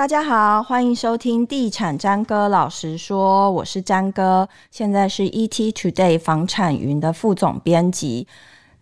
大家好，欢迎收听地产詹哥老实说，我是詹哥，现在是 ET Today 房产云的副总编辑。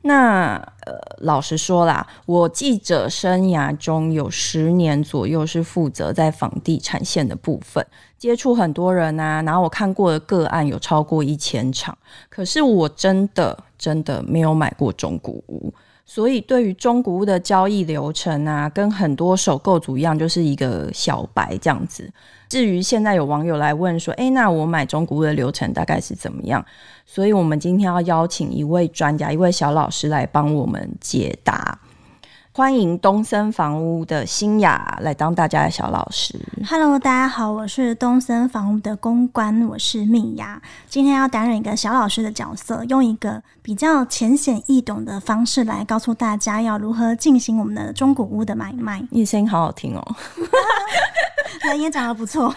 那呃，老实说啦，我记者生涯中有十年左右是负责在房地产线的部分，接触很多人啊，然后我看过的个案有超过一千场，可是我真的真的没有买过中古屋。所以，对于中古屋的交易流程啊，跟很多首购族一样，就是一个小白这样子。至于现在有网友来问说：“诶，那我买中古屋的流程大概是怎么样？”所以，我们今天要邀请一位专家，一位小老师来帮我们解答。欢迎东森房屋的新雅来当大家的小老师。Hello，大家好，我是东森房屋的公关，我是蜜雅。今天要担任一个小老师的角色，用一个比较浅显易懂的方式来告诉大家要如何进行我们的中古屋的买卖。你声音好好听哦，人也长得不错。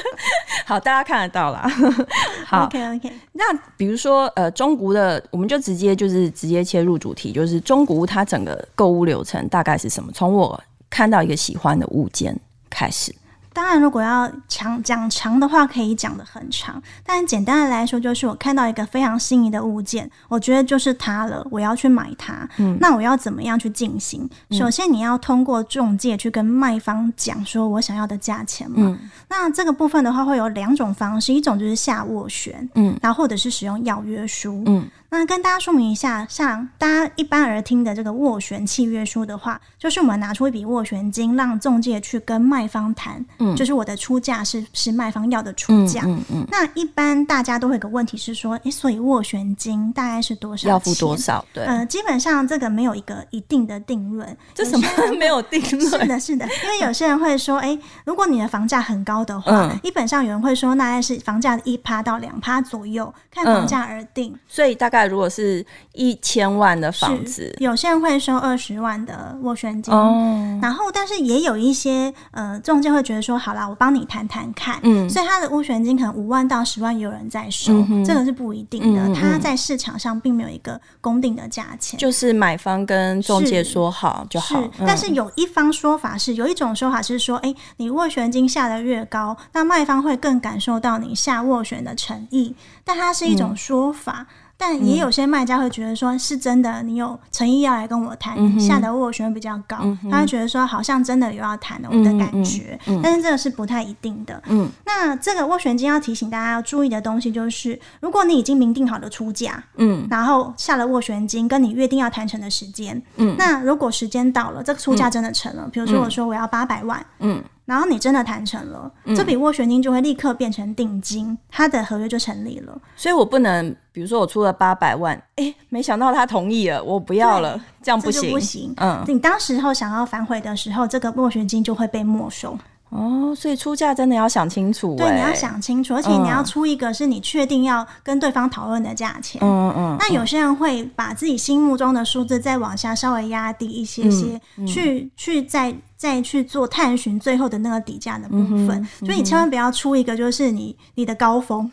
好，大家看得到啦。好，OK OK。那比如说，呃，中古的，我们就直接就是直接切入主题，就是中古它整个购物流程大概是什么？从我看到一个喜欢的物件开始。当然，如果要长讲长的话，可以讲的很长。但简单的来说，就是我看到一个非常心仪的物件，我觉得就是它了，我要去买它。嗯，那我要怎么样去进行？首先，你要通过中介去跟卖方讲说我想要的价钱嘛。嗯，那这个部分的话，会有两种方式，一种就是下斡旋，嗯，然后或者是使用要约书，嗯。那跟大家说明一下，像大家一般而听的这个斡旋契约书的话，就是我们拿出一笔斡旋金，让中介去跟卖方谈，嗯，就是我的出价是是卖方要的出价，嗯嗯，嗯。那一般大家都会有个问题是说，诶、欸，所以斡旋金大概是多少？要付多少？对，呃，基本上这个没有一个一定的定论。这什么 没有定 论？是的，是的，因为有些人会说，诶、欸，如果你的房价很高的话，嗯，一本上有人会说，大概是房价的一趴到两趴左右，看房价而定，嗯。所以大概。如果是一千万的房子，有些人会收二十万的斡旋金，哦，然后但是也有一些呃中介会觉得说，好啦，我帮你谈谈看，嗯，所以他的斡旋金可能五万到十万有人在收，嗯，这个是不一定的，他在市场上并没有一个公定的价钱，就是买方跟中介说好就好。是，但是有一方说法是，有一种说法是说，哎，你斡旋金下得越高，那卖方会更感受到你下斡旋的诚意，但它是一种说法。嗯但也有些卖家会觉得说，是真的，你有诚意要来跟我谈，嗯，下的斡旋比较高，嗯，他会觉得说，好像真的有要谈的我的感觉，但是这个是不太一定的。嗯，那这个斡旋金要提醒大家要注意的东西就是，如果你已经明定好了出价，嗯，然后下了斡旋金，跟你约定要谈成的时间，嗯，那如果时间到了，这个出价真的成了，比如说我说我要八百万，嗯。然后你真的谈成了，嗯、这笔斡旋金就会立刻变成定金，他的合约就成立了。所以我不能，比如说我出了八百万，哎，没想到他同意了，我不要了，这样不行，不行。嗯，你当时候想要反悔的时候，这个斡旋金就会被没收。哦，所以出价真的要想清楚。对，你要想清楚，而且你要出一个是你确定要跟对方讨论的价钱。嗯嗯。那有些人会把自己心目中的数字再往下稍微压低一些些，嗯嗯、去去再再去做探寻最后的那个底价的部分。所以你千万不要出一个就是你你的高峰。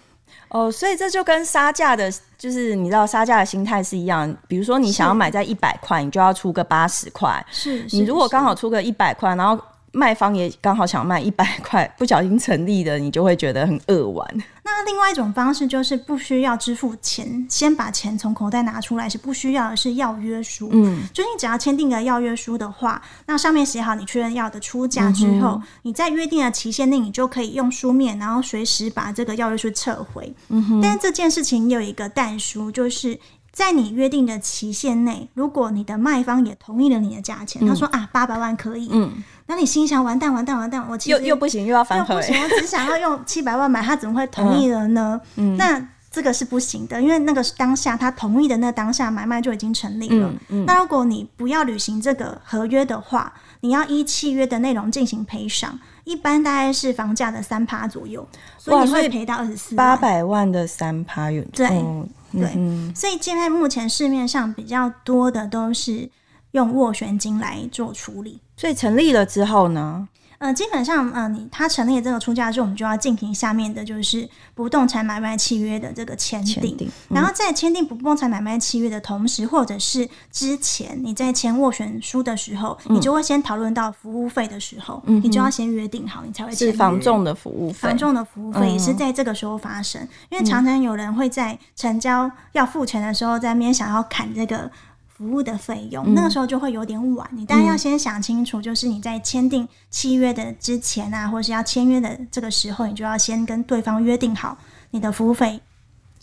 哦，所以这就跟杀价的，就是你知道杀价的心态是一样。比如说你想要买在一百块，你就要出个八十块。是。你如果刚好出个一百块，然后。卖方也刚好想卖一百块，不小心成立的，你就会觉得很扼腕。那另外一种方式就是不需要支付钱，先把钱从口袋拿出来是不需要的，是要约书。嗯，就你只要签订个要约书的话，那上面写好你确认要的出价之后，嗯，你在约定的期限内，你就可以用书面，然后随时把这个要约书撤回。嗯哼。但是这件事情有一个但书，就是。在你约定的期限内，如果你的卖方也同意了你的价钱，嗯、他说啊，八百万可以，嗯，那你心想完蛋完蛋完蛋，我其实又又不行，又要反悔，又不行，我只想要用 七百万买，他怎么会同意了呢？嗯，那这个是不行的，因为那个当下他同意的那当下买卖就已经成立了。嗯嗯、那如果你不要履行这个合约的话，你要依契约的内容进行赔偿，一般大概是房价的三趴左右，所以你会赔到二十四八百万的三趴有对。嗯对，嗯、所以现在目前市面上比较多的都是用斡旋金来做处理。所以成立了之后呢？呃，基本上，呃，你他成立这个出价之后，我们就要进行下面的，就是不动产买卖契约的这个签订。嗯、然后在签订不动产买卖契约的同时，或者是之前你在签斡旋书的时候，嗯、你就会先讨论到服务费的时候，嗯、你就要先约定好，你才会签。是房仲的服务费，房仲的服务费也是在这个时候发生，嗯、因为常常有人会在成交要付钱的时候，在那边想要砍这个。服务的费用，嗯、那个时候就会有点晚。你当然要先想清楚，就是你在签订契约的之前啊，或是要签约的这个时候，你就要先跟对方约定好你的服务费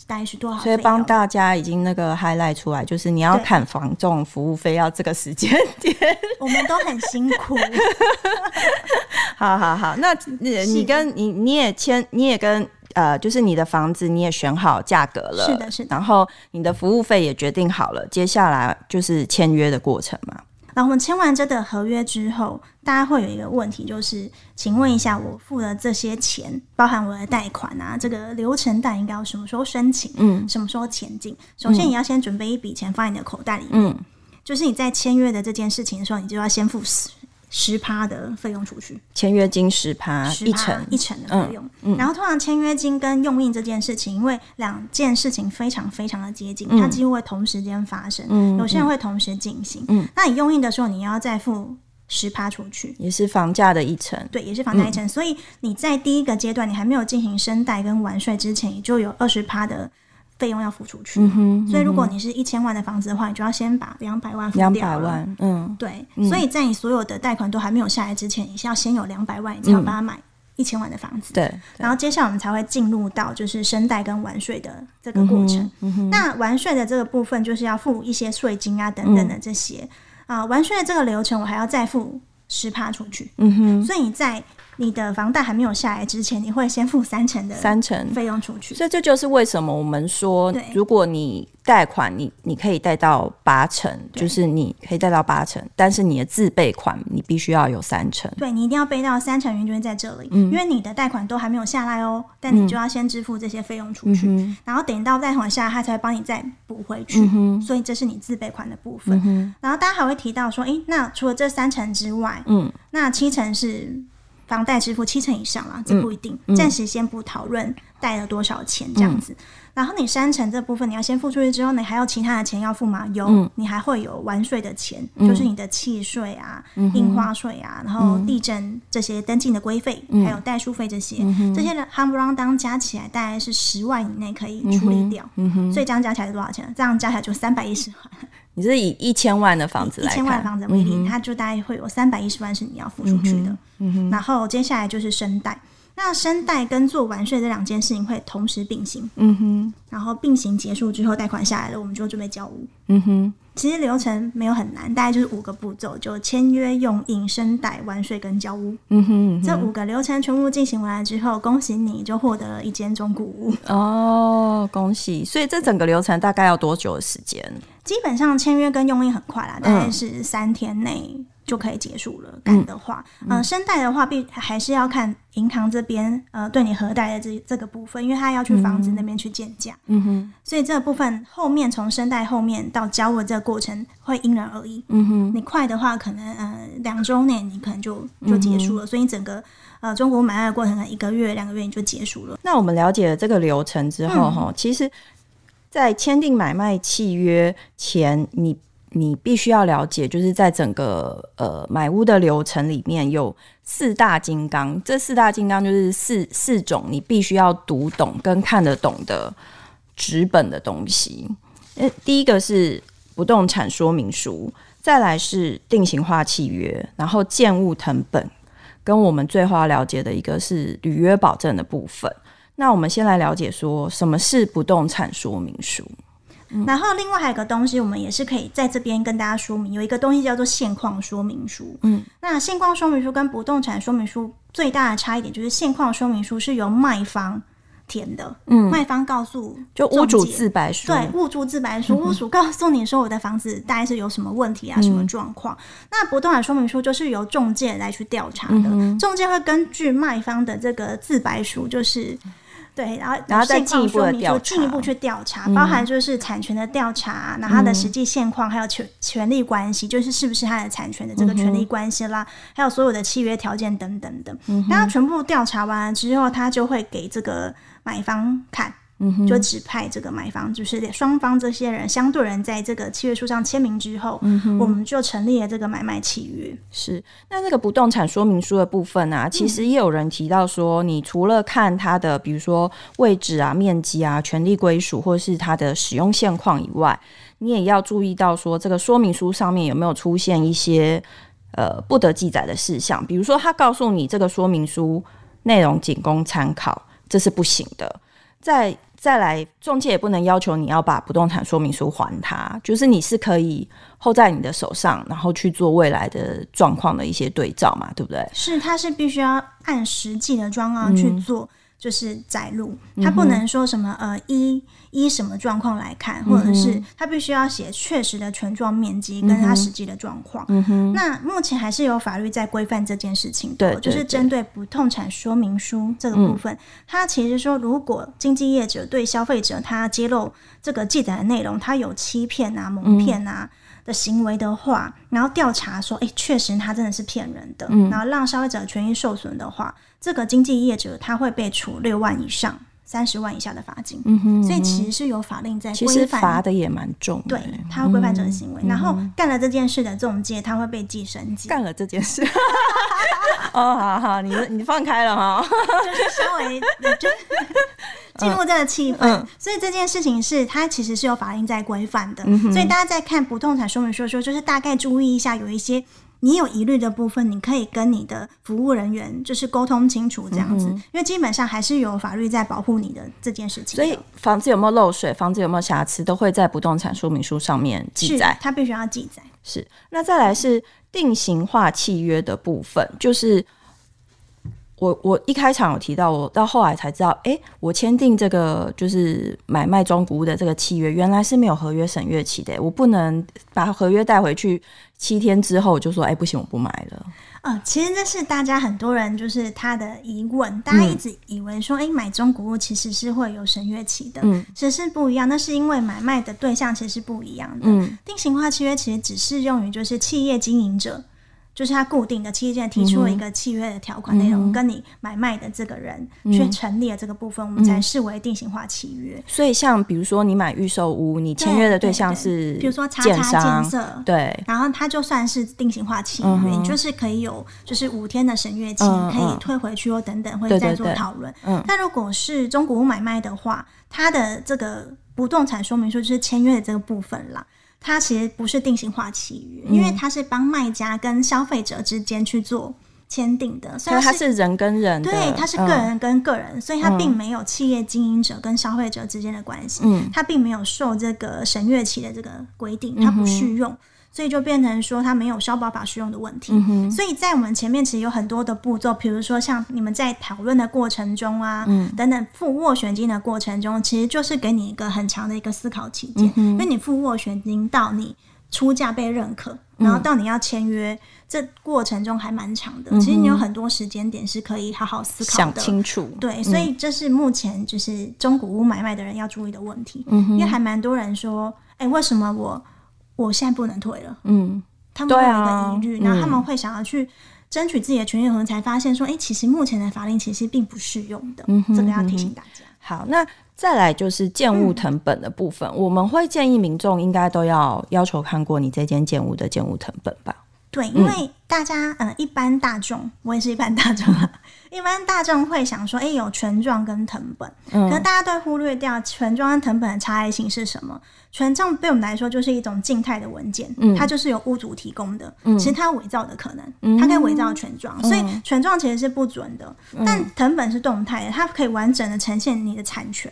大概是多少。所以帮大家已经那个 highlight 出来，就是你要砍房仲服务费要这个时间点，我们都很辛苦。好好好，那你你跟你你也签，你也跟。呃，就是你的房子你也选好价格了，是的，是的。然后你的服务费也决定好了，接下来就是签约的过程嘛。那我们签完这个合约之后，大家会有一个问题，就是请问一下，我付了这些钱，包含我的贷款啊，这个流程大概应该要什么时候申请？嗯，什么时候前进？首先你要先准备一笔钱放在你的口袋里面，嗯，就是你在签约的这件事情的时候，你就要先付死。十趴的费用出去，签约金十趴，一成一成的费用。嗯嗯、然后通常签约金跟用印这件事情，因为两件事情非常非常的接近，嗯、它几乎会同时间发生。嗯、有些人会同时进行。嗯、那你用印的时候，你要再付十趴出去，也是房价的一成。对，也是房价一成。嗯、所以你在第一个阶段，你还没有进行申贷跟完税之前，你就有二十趴的。费用要付出去，嗯哼，所以如果你是一千万的房子的话，你就要先把两百万付掉。两百万，嗯，对，嗯、所以在你所有的贷款都还没有下来之前，你是要先有两百万，你才要把它买一千万的房子。对、嗯，然后接下来我们才会进入到就是申贷跟完税的这个过程。那完税的这个部分就是要付一些税金啊等等的这些啊、完税的这个流程我还要再付十趴出去。嗯哼，所以你在。你的房贷还没有下来之前，你会先付三成的三成。费用出去，所以这就是为什么我们说，如果你贷款，你你可以贷到八成，就是你可以贷到八成，但是你的自备款你必须要有三成，对，你一定要备到三成，原因在这里，因为你的贷款都还没有下来哦，但你就要先支付这些费用出去，然后等到贷款下来，他才会帮你再补回去，所以这是你自备款的部分。然后大家还会提到说，诶，那除了这三成之外，嗯，那七成是。房贷支付七成以上啦，这不一定，暂、时先不讨论贷了多少钱这样子。嗯、然后你三成这部分你要先付出去之后，你还有其他的钱要付吗？有，嗯、你还会有完税的钱，嗯、就是你的契税啊、嗯、印花税啊，然后地震这些登记的规费，嗯、还有代书费这些，嗯、这些的夯不啷当加起来大概是十万以内可以处理掉。嗯哼，所以这样加起来是多少钱？这样加起来就三百一十万。你是以一千万的房子来看，一千万的房子为例，嗯、它就大概会有三百一十万是你要付出去的。嗯哼，然后接下来就是生贷，那生贷跟做完税这两件事情会同时并行。嗯哼，然后并行结束之后，贷款下来了，我们就准备交屋。嗯哼。其实流程没有很难，大概就是五个步骤，就签约、用印、申贷、完税跟交屋。嗯哼，嗯哼，这五个流程全部进行完了之后，恭喜你就获得了一间中古屋。哦，恭喜！所以这整个流程大概要多久的时间？基本上签约跟用印很快啦，大概是三天内。就可以结束了。赶的话，嗯，申贷、呃、的话，必还是要看银行这边呃对你核贷的这这个部分，因为他要去房子那边去建价。嗯哼，所以这个部分后面从申贷后面到交的这个过程会因人而异。嗯哼，你快的话，可能呃两周内你可能就就结束了，嗯、所以你整个呃中国买卖的过程，可能一个月两个月你就结束了。那我们了解了这个流程之后，哈、嗯，其实，在签订买卖契约前，你。你必须要了解，就是在整个呃买屋的流程里面有四大金刚，这四大金刚就是四四种你必须要读懂跟看得懂的纸本的东西。第一个是不动产说明书，再来是定型化契约，然后建物成本，跟我们最后要了解的一个是履约保证的部分。那我们先来了解说什么是不动产说明书。然后另外还有一个东西，我们也是可以在这边跟大家说明，有一个东西叫做现况说明书。嗯，那现况说明书跟不动产说明书最大的差异点就是，现况说明书是由卖方填的。嗯，卖方告诉就屋主自白书，对，屋主自白书，屋主告诉你说我的房子大概是有什么问题啊，什么状况。嗯、那不动产说明书就是由中介来去调查的，中介会根据卖方的这个自白书，就是。对，然后然后再进一步的调查，进一步去调查，包含就是产权的调查，然后它的实际现况，还有权权利关系，就是是不是它的产权的这个权利关系啦，还有所有的契约条件等等的。然后全部调查完了之后，他就会给这个买方看。嗯，就指派这个买方，就是双方这些人相对人，在这个契约书上签名之后，嗯哼，我们就成立了这个买卖契约。是，那这个不动产说明书的部分啊，其实也有人提到说，你除了看它的，比如说位置啊、面积啊、权利归属，或者是它的使用现况以外，你也要注意到说，这个说明书上面有没有出现一些呃不得记载的事项，比如说他告诉你这个说明书内容仅供参考，这是不行的。再再来，中介也不能要求你要把不动产说明书还他，就是你是可以 hold 在你的手上，然后去做未来的状况的一些对照嘛，对不对？是，他是必须要按实际的状况去做。嗯就是载录，他不能说什么呃依依什么状况来看，或者是他必须要写确实的权状面积跟他实际的状况。嗯，那目前还是有法律在规范这件事情的，对，就是针对不动产说明书这个部分，他其实说，如果经纪业者对消费者他揭露这个记载的内容，他有欺骗啊、蒙骗啊的行为的话，然后调查说，哎，确实他真的是骗人的，然后让消费者权益受损的话。这个经纪业者他会被处六万以上三十万以下的罚金，嗯哼，所以其实是有法令在规范，其实罚的也蛮重的，对，他要规范这个行为，嗯、然后干了这件事的中介他会被记申诫，干了这件事，哦，好好，你你放开了哈，就是稍微就进入这个气氛，嗯、所以这件事情是它其实是有法令在规范的，嗯、所以大家在看不动产说明书的时候，就是大概注意一下有一些。你有疑虑的部分，你可以跟你的服务人员就是沟通清楚这样子，嗯、因为基本上还是有法律在保护你的这件事情。所以房子有没有漏水，房子有没有瑕疵，都会在不动产说明书上面记载，它必须要记载。是，那再来是定型化契约的部分，就是。我我一开场有提到，我到后来才知道，哎、欸，我签订这个就是买卖中古屋的这个契约，原来是没有合约审阅期的。我不能把合约带回去七天之后就说，哎、欸，不行，我不买了。嗯，其实这是大家很多人就是他的疑问，大家一直以为说，哎、买中古屋其实是会有审阅期的，嗯，其实是不一样。那是因为买卖的对象其实是不一样的。嗯，定型化契约其实只适用于就是企业经营者。就是他固定的期间提出了一个契约的条款内容，跟你买卖的这个人去成立了这个部分，我们才视为定型化契约。所以，像比如说你买预售屋，你签约的对象是，比如说叉叉建设，对，然后他就算是定型化契约，你就是可以有就是五天的审阅期，可以退回去或等等，会再做讨论。嗯，但如果是中古屋买卖的话，它的这个不动产说明书就是签约的这个部分啦。它其实不是定型化契约，因为它是帮卖家跟消费者之间去做签订的，所以它是人跟人，对，它是个人跟个人，所以它并没有企业经营者跟消费者之间的关系，嗯，它并没有受这个审阅期的这个规定，它不适用。所以就变成说，它没有消保法适用的问题。嗯、所以在我们前面其实有很多的步骤，比如说像你们在讨论的过程中啊，嗯、等等付斡旋金的过程中，其实就是给你一个很长的一个思考期间。嗯、因为你付斡旋金到你出价被认可，然后到你要签约，嗯、这过程中还蛮长的。其实你有很多时间点是可以好好思考的，想清楚。对，所以这是目前就是中古屋买卖的人要注意的问题。嗯、因为还蛮多人说，哎、欸，为什么我？我现在不能退了，嗯，他们会有一个疑虑，然后他们会想要去争取自己的权益，可能才发现说，哎、欸，其实目前的法令其实并不适用的，嗯哼，这个要提醒大家。好，那再来就是建物成本的部分，嗯、我们会建议民众应该都要要求看过你这间建物的建物成本吧？对，因为大家，嗯、呃，一般大众，我也是一般大众啊。一般大众会想说，哎、欸，有权状跟藤本，嗯、可是大家都忽略掉权状跟藤本的差异性是什么？权状对我们来说就是一种静态的文件，嗯、它就是由屋主提供的，嗯、其实它有伪造的可能，嗯、它可以伪造权状，嗯、所以权状其实是不准的。嗯、但藤本是动态的，它可以完整的呈现你的产权，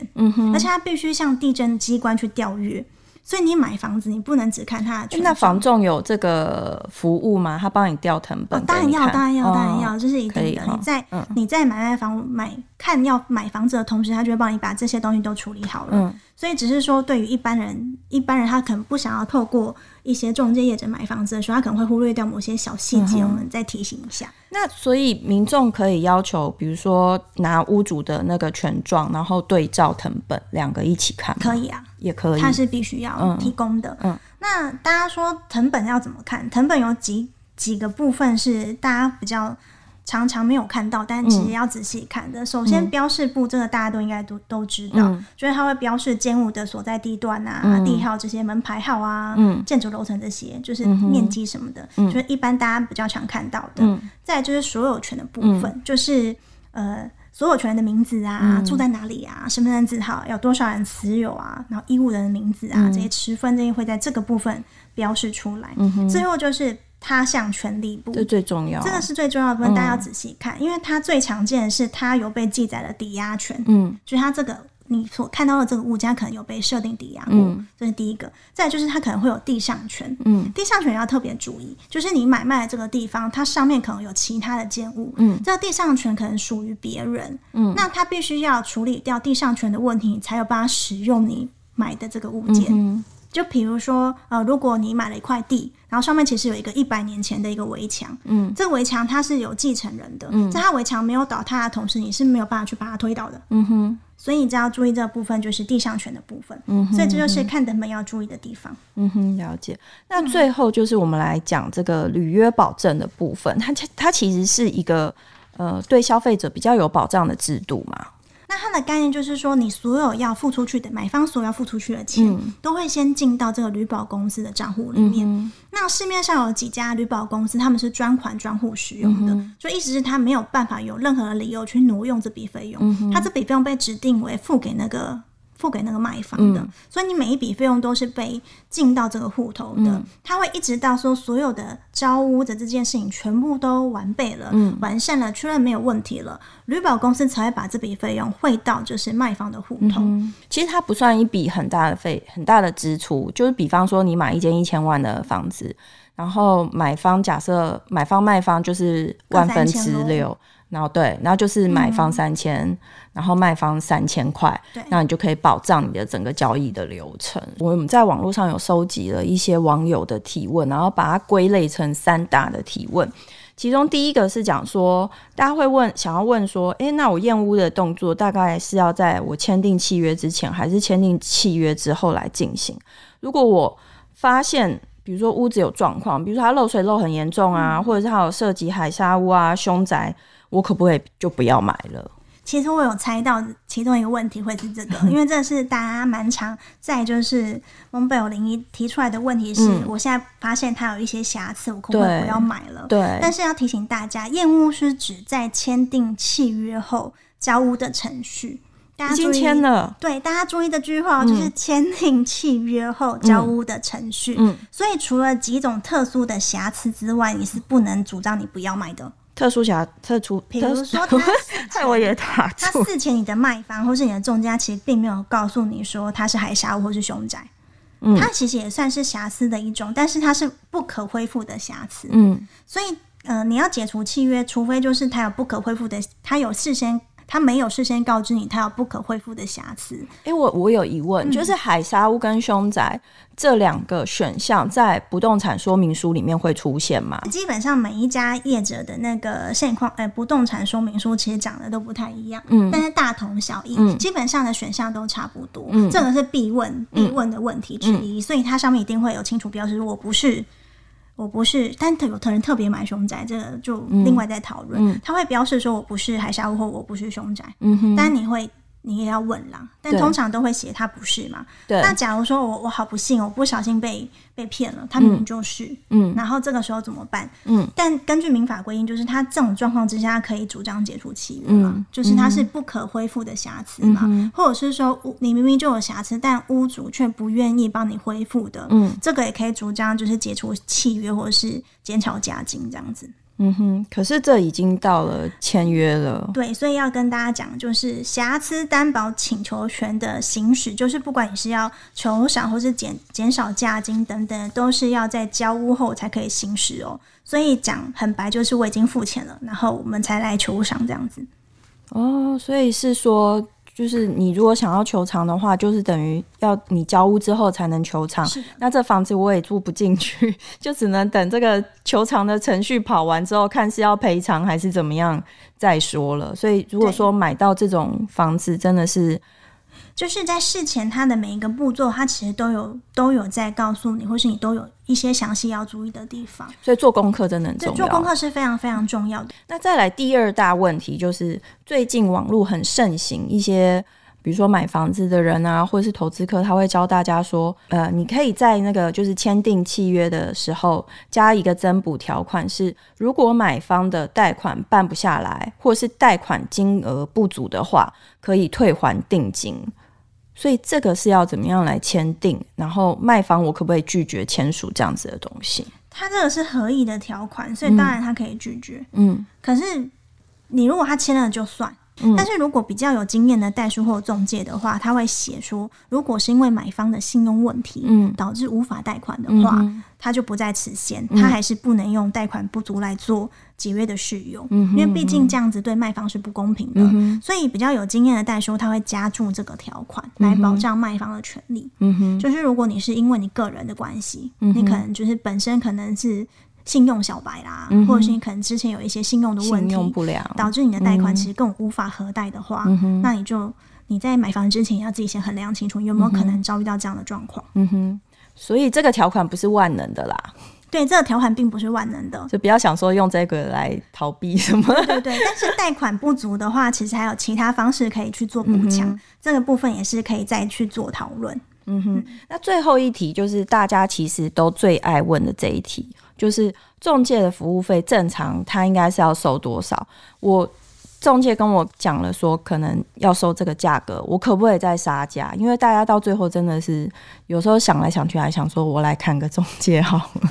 而且它必须向地震机关去调阅。所以你买房子，你不能只看它的。那房仲有这个服务吗？他帮你调成本？哦，当然要，当然要，当然要，这、哦、是一定的。你在、嗯、你在买卖房买看要买房子的同时，他就会帮你把这些东西都处理好了。嗯，所以只是说，对于一般人，一般人他可能不想要透过一些中介业者买房子的时候，他可能会忽略掉某些小细节，嗯、我们再提醒一下。那所以民众可以要求，比如说拿屋主的那个权状，然后对照成本，两个一起看。可以啊，也可以，它是必须要提供的。嗯，嗯，那大家说藤本要怎么看？藤本有几几个部分是大家比较。常常没有看到，但其实要仔细看的。嗯、首先，标示部这个大家都应该都都知道，嗯、就是它会标示建物的所在地段啊、嗯、地号这些门牌号啊、嗯、建筑楼层这些，就是面积什么的，嗯、就是一般大家比较常看到的。嗯、再就是所有权的部分，嗯、就是呃所有权人的名字啊、嗯、住在哪里啊、身份证字号、有多少人持有啊，然后义务人的名字啊、嗯、这些持分这些会在这个部分标示出来。嗯、最后就是。他项权利部，这最重要，这个是最重要的部分，大家要仔细看，嗯、因为它最常见的是它有被记载的抵押权，嗯，就是它这个你所看到的这个物件可能有被设定抵押过，嗯、这是第一个。再就是它可能会有地上权，嗯，地上权要特别注意，就是你买卖的这个地方，它上面可能有其他的建物，嗯，这个地上权可能属于别人，嗯，那他必须要处理掉地上权的问题，才有办法使用你买的这个物件。嗯就比如说，呃，如果你买了一块地，然后上面其实有一个一百年前的一个围墙，嗯，这个围墙它是有继承人的，嗯，在它围墙没有倒塌的同时，你是没有办法去把它推倒的，嗯哼，所以你只要注意这个部分，就是地上权的部分，嗯哼，所以这就是看謄本要注意的地方，嗯哼，了解。那最后就是我们来讲这个履约保证的部分，它它其实是一个呃对消费者比较有保障的制度嘛。那它的概念就是说，你所有要付出去的买方所有要付出去的钱，嗯、都会先进到这个旅保公司的账户里面。嗯、那市面上有几家旅保公司，他们是专款专户使用的，嗯、哼就意思是他没有办法有任何的理由去挪用这笔费用，嗯、他这笔费用被指定为付给那个。付给那个卖方的，嗯、所以你每一笔费用都是被进到这个户头的。嗯、他会一直到说所有的交屋的这件事情全部都完备了、嗯、完善了、确认没有问题了，旅保公司才会把这笔费用汇到就是卖方的户头。嗯、其实它不算一笔很大的费、很大的支出，就是比方说你买一间一千万的房子，然后买方假设买方卖方就是万分之六。然后对，然后就是买方三千、嗯，然后卖方三千块，对，那你就可以保障你的整个交易的流程。我们在网络上有收集了一些网友的提问，然后把它归类成三大的提问。其中第一个是讲说，大家会问，想要问说，诶，那我验屋的动作大概是要在我签订契约之前，还是签订契约之后来进行？如果我发现，比如说屋子有状况，比如说它漏水漏很严重啊，嗯、或者是它有涉及海砂屋啊、凶宅。我可不可以就不要买了？其实我有猜到其中一个问题会是这个，因为这是大家蛮常在就是蒙贝尔零一提出来的问题是，嗯、我现在发现它有一些瑕疵，我可不可以不要买了？对。但是要提醒大家，验屋是指在签订契约后交屋的程序。大家注意，已经签了。对，大家注意这句话，就是签订契约后交屋的程序。嗯。所以除了几种特殊的瑕疵之外，你是不能主张你不要买的。特殊瑕特殊，比如说他，害我也打他事前你的卖方或是你的中家其实并没有告诉你说他是海峡屋或是凶宅，嗯，它其实也算是瑕疵的一种，但是它是不可恢复的瑕疵，嗯，所以呃，你要解除契约，除非就是他有不可恢复的，他有事先。他没有事先告知你，他有不可恢复的瑕疵。哎、欸，我我有疑问，嗯、就是海沙屋跟凶宅这两个选项在不动产说明书里面会出现吗？基本上每一家业者的那个现况，呃，不动产说明书其实讲的都不太一样，嗯，但是大同小异，嗯、基本上的选项都差不多。嗯，这个是必问必问的问题之一，嗯、所以它上面一定会有清楚标示，我不是。我不是，但有的人特别买凶宅，这个就另外再讨论。嗯嗯、他会标示说我不是海峡屋或我不是凶宅，嗯哼，但你会。你也要问啦，但通常都会写他不是嘛？对。那假如说我我好不幸，我不小心被被骗了，他明明就是，嗯，然后这个时候怎么办？嗯，但根据民法规定，就是他这种状况之下可以主张解除契约嘛，嗯、就是他是不可恢复的瑕疵嘛，嗯、或者是说你明明就有瑕疵，但屋主却不愿意帮你恢复的，嗯，这个也可以主张就是解除契约或者是减缴价金这样子。嗯哼，可是这已经到了签约了。对，所以要跟大家讲，就是瑕疵担保请求权的行使，就是不管你是要求偿或是减减少价金等等，都是要在交屋后才可以行使哦。所以讲很白，就是我已经付钱了，然后我们才来求偿这样子。哦，所以是说。就是你如果想要求偿的话，就是等于要你交屋之后才能求偿。是。那这房子我也住不进去，就只能等这个求偿的程序跑完之后，看是要赔偿还是怎么样再说了。所以如果说买到这种房子，真的是。就是在事前，它的每一个步骤，它其实都有都有在告诉你，或是你都有一些详细要注意的地方。所以做功课真的很重要。做功课是非常非常重要的。那再来第二大问题就是，最近网络很盛行一些，比如说买房子的人啊，或者是投资客，他会教大家说，呃，你可以在那个就是签订契约的时候加一个增补条款，是如果买方的贷款办不下来，或是贷款金额不足的话，可以退还定金。所以这个是要怎么样来签订？然后卖方我可不可以拒绝签署这样子的东西？他这个是合意的条款，所以当然他可以拒绝。嗯，可是你如果他签了就算。嗯，但是如果比较有经验的代书或中介的话，他会写说，如果是因为买方的信用问题，嗯，导致无法贷款的话，嗯，他就不在此限，他还是不能用贷款不足来做解约的事由，嗯，因为毕竟这样子对卖方是不公平的，嗯，所以比较有经验的代书他会加注这个条款来保障卖方的权利，嗯哼，就是如果你是因为你个人的关系，嗯，你可能就是本身可能是。信用小白啦，嗯、或者是你可能之前有一些信用的问题，不良导致你的贷款其实更无法核贷的话，嗯，那你就你在买房之前要自己先衡量清楚，有没有可能遭遇到这样的状况。嗯哼，所以这个条款不是万能的啦。对，这个条款并不是万能的，就不要想说用这个来逃避什么。对对对，但是贷款不足的话，其实还有其他方式可以去做补强，嗯，这个部分也是可以再去做讨论。嗯哼，那最后一题就是大家其实都最爱问的这一题。就是中介的服务费正常，他应该是要收多少？我中介跟我讲了，说可能要收这个价格，我可不可以再杀价？因为大家到最后真的是有时候想来想去，还想说我来看个中介好了。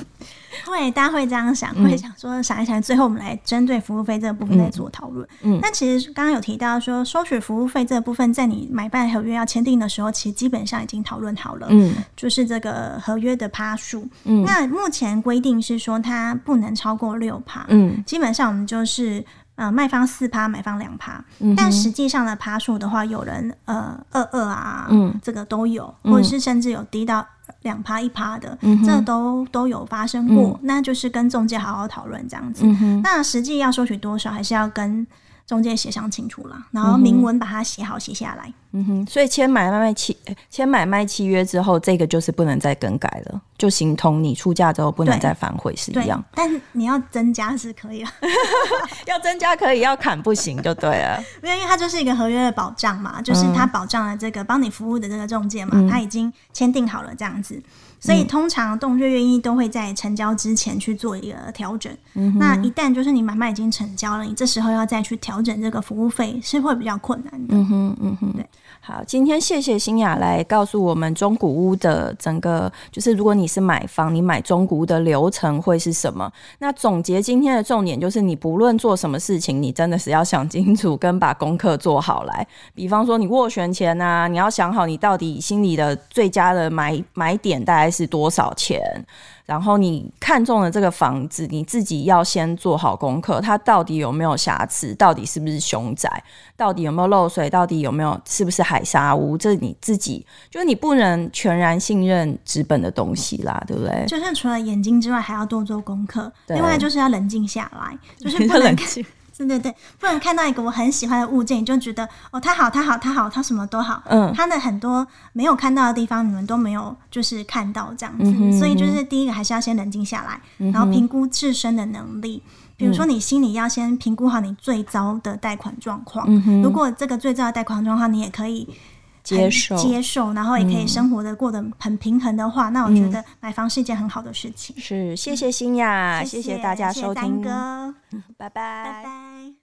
会，大家会这样想，会想说想一想，最后我们来针对服务费这个部分再做讨论。嗯，那其实刚刚有提到说，收取服务费这个部分，在你买办合约要签订的时候，其实基本上已经讨论好了。嗯，就是这个合约的趴数。嗯，那目前规定是说它不能超过六趴。嗯，基本上我们就是呃卖方四趴，买方两趴。嗯，但实际上的趴数的话，有人呃二二啊，嗯，这个都有，或者是甚至有低到。两趴一趴的，嗯、这都都有发生过，嗯，那就是跟中介好好讨论这样子。嗯、那实际要收取多少，还是要跟仲介协商清楚了，然后明文把它写好写下来。嗯哼，所以签买卖契签买卖契约之后，这个就是不能再更改了，就形同你出价之后不能再反悔是一样。但你要增加是可以了，要增加可以，要砍不行就对了。因为因为它就是一个合约的保障嘛，就是它保障了这个帮你服务的这个中介嘛，他、嗯、已经签订好了这样子。所以通常仲介愿意都会在成交之前去做一个调整。嗯。那一旦就是你买卖已经成交了，你这时候要再去调整这个服务费是会比较困难的。嗯哼，嗯哼，对。好，今天谢谢新雅来告诉我们中古屋的整个，就是如果你是买房，你买中古屋的流程会是什么？那总结今天的重点就是，你不论做什么事情，你真的是要想清楚跟把功课做好来。比方说你斡旋前啊，你要想好你到底心里的最佳的买买点大概是多少钱。然后你看中了这个房子，你自己要先做好功课，它到底有没有瑕疵，到底是不是凶宅，到底有没有漏水，到底有没有是不是海沙屋，这你自己就是你不能全然信任纸本的东西啦，对不对？就是除了眼睛之外，还要多做功课。另外就是要冷静下来，就是不能 冷静。对对对，不能看到一个我很喜欢的物件，你就觉得哦，它好，它好，它好，它什么都好。嗯，它的很多没有看到的地方，你们都没有就是看到这样子。嗯、所以就是第一个还是要先冷静下来，嗯、然后评估自身的能力。比如说，你心里要先评估好你最糟的贷款状况。嗯。如果这个最糟的贷款状况你也可以接受。接受，然后也可以生活的过得很平衡的话，嗯、那我觉得买房是一件很好的事情。是，谢谢新雅，谢谢，大家收听，谢谢哥，拜拜，拜拜。